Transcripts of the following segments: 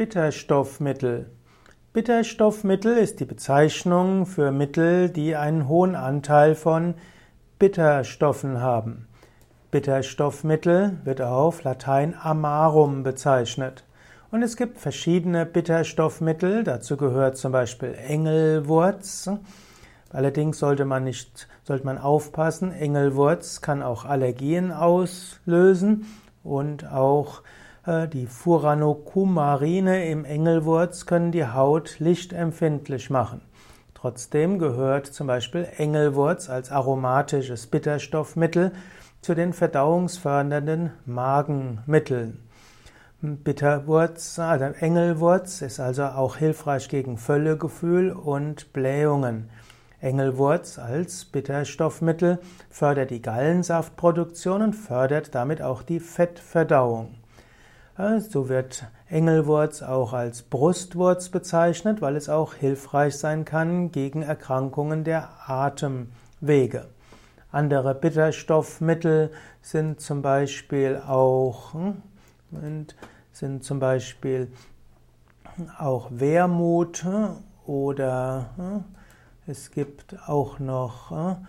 Bitterstoffmittel. Bitterstoffmittel ist die Bezeichnung für Mittel, die einen hohen Anteil von Bitterstoffen haben. Bitterstoffmittel wird auf Latein amarum bezeichnet. Und es gibt verschiedene Bitterstoffmittel, dazu gehört zum Beispiel Engelwurz. Allerdings sollte man nicht, sollte man aufpassen, Engelwurz kann auch Allergien auslösen und auch die Furanocumarine im Engelwurz können die Haut lichtempfindlich machen. Trotzdem gehört zum Beispiel Engelwurz als aromatisches Bitterstoffmittel zu den verdauungsfördernden Magenmitteln. Bitterwurz, also Engelwurz ist also auch hilfreich gegen Völlegefühl und Blähungen. Engelwurz als Bitterstoffmittel fördert die Gallensaftproduktion und fördert damit auch die Fettverdauung. So wird Engelwurz auch als Brustwurz bezeichnet, weil es auch hilfreich sein kann gegen Erkrankungen der Atemwege. Andere Bitterstoffmittel sind zum Beispiel auch, sind zum Beispiel auch Wermut oder hm, es gibt auch noch hm,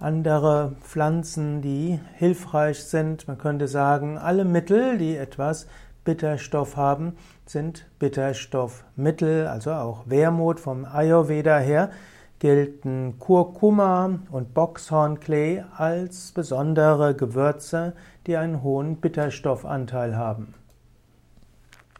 andere Pflanzen, die hilfreich sind. Man könnte sagen, alle Mittel, die etwas Bitterstoff haben, sind Bitterstoffmittel, also auch Wermut vom Ayurveda her gelten Kurkuma und Boxhornklee als besondere Gewürze, die einen hohen Bitterstoffanteil haben.